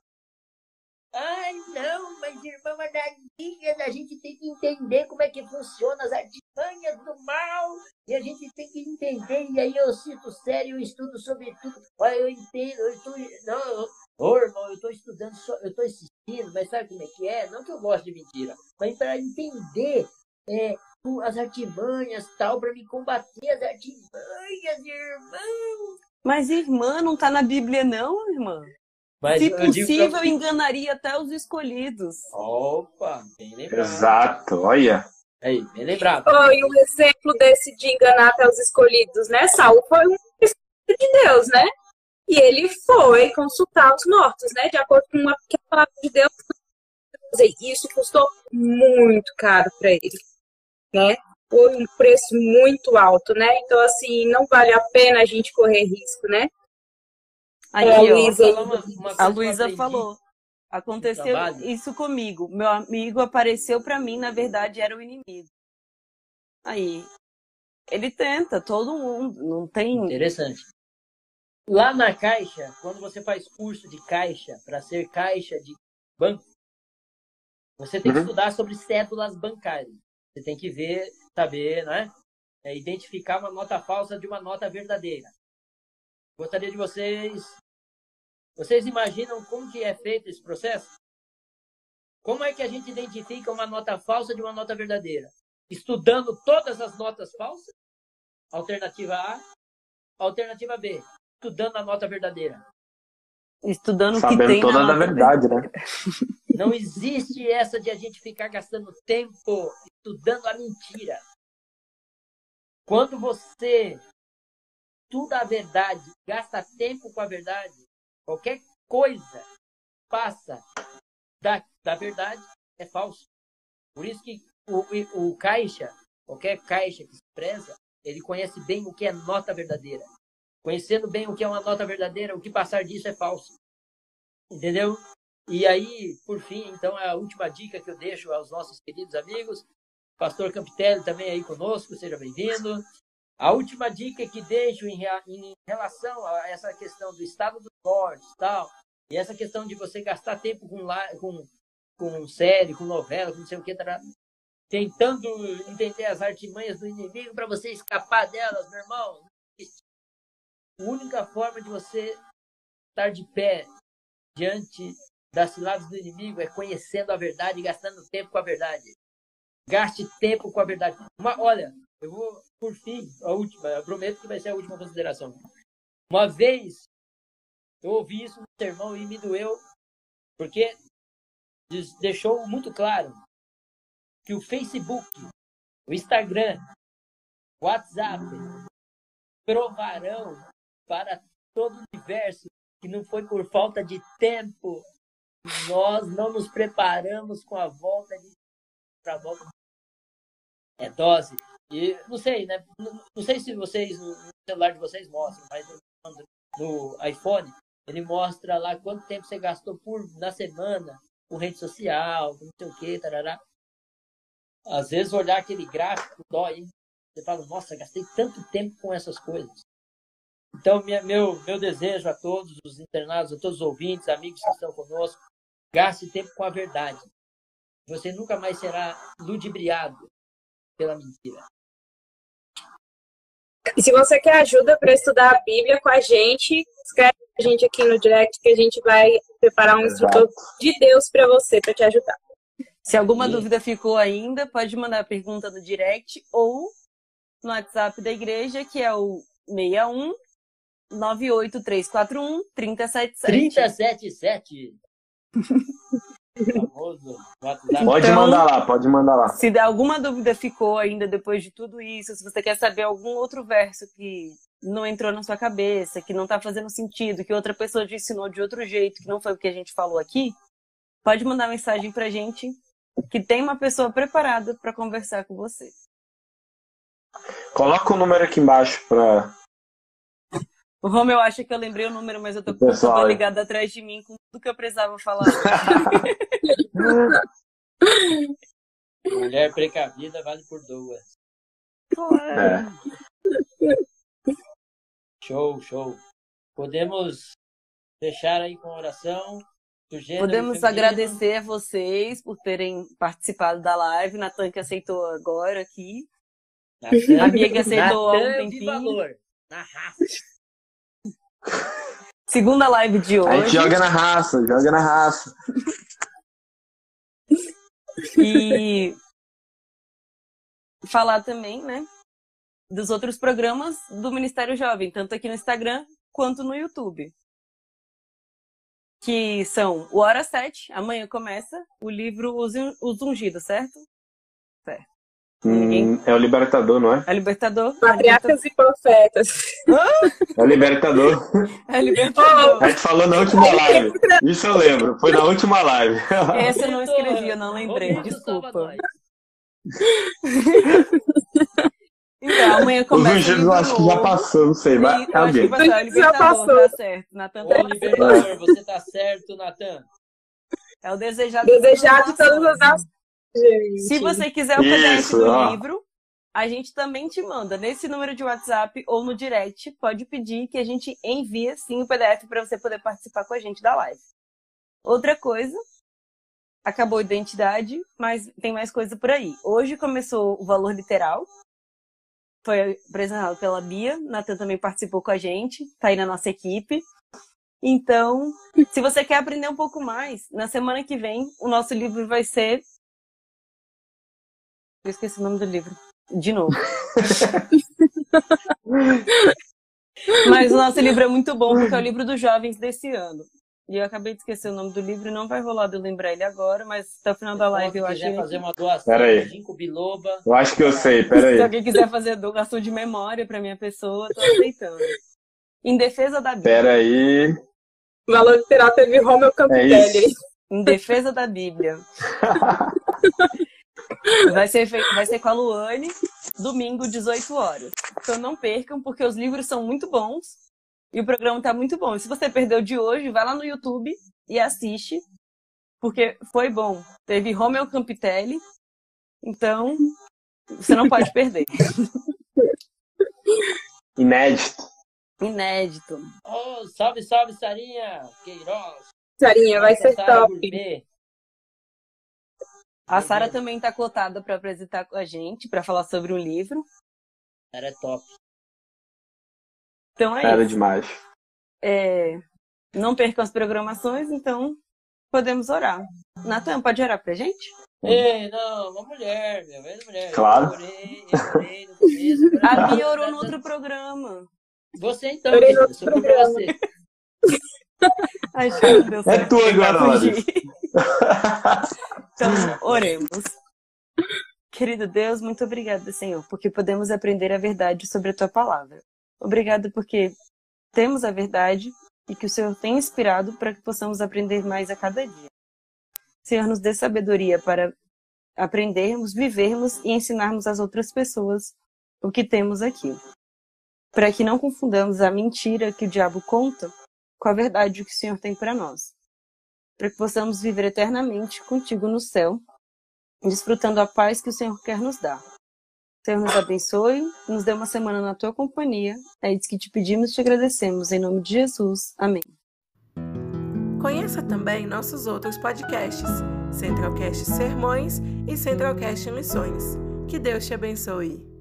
Ai, não, mas irmã Madalinha, a gente tem que entender como é que funciona as artimanhas do mal, e a gente tem que entender, e aí eu sinto sério, eu estudo sobre tudo, olha, eu entendo, eu estou, não, ô irmão, eu estou estudando, eu estou assistindo, mas sabe como é que é? Não que eu gosto de mentira, mas para entender é, as artimanhas, tal, para me combater as artimanhas, irmão. Mas irmã, não está na Bíblia, não, irmã. Mas Se possível, pra... enganaria até os escolhidos. Opa, bem lembrado. Exato, olha. Aí, bem lembrado. Foi um exemplo desse de enganar até os escolhidos, né? Saulo foi um espírito de Deus, né? E ele foi consultar os mortos, né? De acordo com a palavra de Deus. Isso custou muito caro para ele, né? Foi um preço muito alto, né? Então, assim, não vale a pena a gente correr risco, né? Aí, é, ó, Luísa, uma, uma a Luísa falou. Aconteceu isso comigo. Meu amigo apareceu para mim, na verdade, era o inimigo. Aí, ele tenta, todo mundo, não tem. Interessante. Lá na Caixa, quando você faz curso de Caixa para ser Caixa de banco, você tem que uhum. estudar sobre cédulas bancárias. Você tem que ver saber, né? É identificar uma nota falsa de uma nota verdadeira. Gostaria de vocês. Vocês imaginam como que é feito esse processo? Como é que a gente identifica uma nota falsa de uma nota verdadeira? Estudando todas as notas falsas? Alternativa A. Alternativa B. Estudando a nota verdadeira. Estudando o que tem toda a verdade, né? Não existe essa de a gente ficar gastando tempo estudando a mentira. Quando você estuda a verdade, gasta tempo com a verdade, qualquer coisa passa da, da verdade é falso. Por isso que o, o caixa, qualquer caixa que se preza, ele conhece bem o que é nota verdadeira. Conhecendo bem o que é uma nota verdadeira, o que passar disso é falso. Entendeu? E aí, por fim, então, a última dica que eu deixo aos nossos queridos amigos, Pastor Campitelli também aí conosco, seja bem-vindo. A última dica que deixo em, em, relação a essa questão do estado dos mortos tal, e essa questão de você gastar tempo com, com com série, com novela, com não sei o que, tentando entender as artimanhas do inimigo para você escapar delas, meu irmão. A única forma de você estar de pé diante das ciladas do inimigo é conhecendo a verdade e gastando tempo com a verdade. Gaste tempo com a verdade. Uma, olha, eu vou, por fim, a última, eu prometo que vai ser a última consideração. Uma vez eu ouvi isso no sermão e me doeu, porque deixou muito claro que o Facebook, o Instagram, o WhatsApp provarão para todo o universo que não foi por falta de tempo. Nós não nos preparamos com a volta de para volta é dose. E não sei, né? Não, não sei se vocês no celular de vocês mostram, mas no, no iPhone ele mostra lá quanto tempo você gastou por na semana com rede social, com não sei o que, tarará. Às vezes olhar aquele gráfico dói, hein? Você fala, nossa, gastei tanto tempo com essas coisas. Então, minha, meu, meu desejo a todos os internados, a todos os ouvintes, amigos que estão conosco, gaste tempo com a verdade. Você nunca mais será ludibriado pela mentira. E se você quer ajuda para estudar a Bíblia com a gente, escreve a gente aqui no direct que a gente vai preparar um instrutor de Deus para você, para te ajudar. Se alguma dúvida ficou ainda, pode mandar a pergunta no direct ou no WhatsApp da igreja, que é o 61 98341 377. 377. Pode então, mandar lá, pode mandar lá. Se alguma dúvida ficou ainda depois de tudo isso, se você quer saber algum outro verso que não entrou na sua cabeça, que não está fazendo sentido, que outra pessoa te ensinou de outro jeito, que não foi o que a gente falou aqui, pode mandar mensagem pra gente que tem uma pessoa preparada para conversar com você. Coloca o número aqui embaixo para. O Romeu acha que eu lembrei o número, mas eu tô com tudo ligado atrás de mim com tudo que eu precisava falar. Mulher precavida vale por duas. É. Show, show. Podemos fechar aí com oração. Podemos agradecer a vocês por terem participado da live. Natan que aceitou agora aqui. Natan, a Bia que aceitou há um tempinho. valor. Na raça. Segunda live de hoje. A gente joga na raça, joga na raça. E falar também, né, dos outros programas do Ministério Jovem, tanto aqui no Instagram quanto no YouTube que são o Hora 7, amanhã começa, o livro Os, Os Ungidos? Certo. Hum, é o Libertador, não é? É o Libertador. Patriarcas e Profetas. É o Libertador. É o Libertador. A gente falou na última live. Isso eu lembro. Foi na última live. Essa eu não escrevi, eu não lembrei. Desculpa. Então, amanhã começa. Os ungidos eu acho que já passou, não sei, mas alguém. Acho que passou, é já passou. Tá certo. Natan tá Libertador, você tá certo, Natan. É o desejado, desejado de todas as nações. Se você quiser o PDF do ó. livro, a gente também te manda nesse número de WhatsApp ou no direct. Pode pedir que a gente envie sim o PDF para você poder participar com a gente da live. Outra coisa, acabou a identidade, mas tem mais coisa por aí. Hoje começou o valor literal, foi apresentado pela Bia, Natan também participou com a gente, tá aí na nossa equipe. Então, se você quer aprender um pouco mais, na semana que vem o nosso livro vai ser. Eu esqueci o nome do livro. De novo. Mas o nosso livro é muito bom, porque é o livro dos jovens desse ano. E eu acabei de esquecer o nome do livro, não vai rolar de eu lembrar ele agora, mas até o final da live eu acho que. fazer uma doação Ginkgo Biloba. Eu acho que eu sei, peraí. Se alguém quiser fazer doação de memória para minha pessoa, tô aceitando. Em defesa da Bíblia. Peraí. O valor literal teve Romeu Campitelli. É em defesa da Bíblia. vai, ser vai ser com a Luane, domingo, 18 horas. Então não percam, porque os livros são muito bons. E o programa tá muito bom. E se você perdeu de hoje, vai lá no YouTube e assiste, porque foi bom. Teve Romeo Campitelli, então você não pode perder. Inédito. Inédito. Oh, salve, salve, Sarinha! Queiroz! Sarinha, vai ser top. A Sara também está cotada para apresentar com a gente, para falar sobre um livro. Era é top. Então é Era isso. demais. É, não percam as programações, então podemos orar. Natan, pode orar pra gente? Ei, não, uma mulher, meu, é uma mulher. Claro. Eu orei, eu orei no começo. A Bia orou no outro programa. Você então, programa. você. Acho que não deu certo. É tua agora. Então, oremos. Querido Deus, muito obrigada, Senhor, porque podemos aprender a verdade sobre a tua palavra. Obrigado porque temos a verdade e que o Senhor tem inspirado para que possamos aprender mais a cada dia. Senhor, nos dê sabedoria para aprendermos, vivermos e ensinarmos às outras pessoas o que temos aqui. Para que não confundamos a mentira que o diabo conta com a verdade que o Senhor tem para nós. Para que possamos viver eternamente contigo no céu, desfrutando a paz que o Senhor quer nos dar. Senhor, nos abençoe, nos dê uma semana na tua companhia. É isso que te pedimos e te agradecemos. Em nome de Jesus. Amém. Conheça também nossos outros podcasts, Centralcast Sermões e Centralcast Missões. Que Deus te abençoe.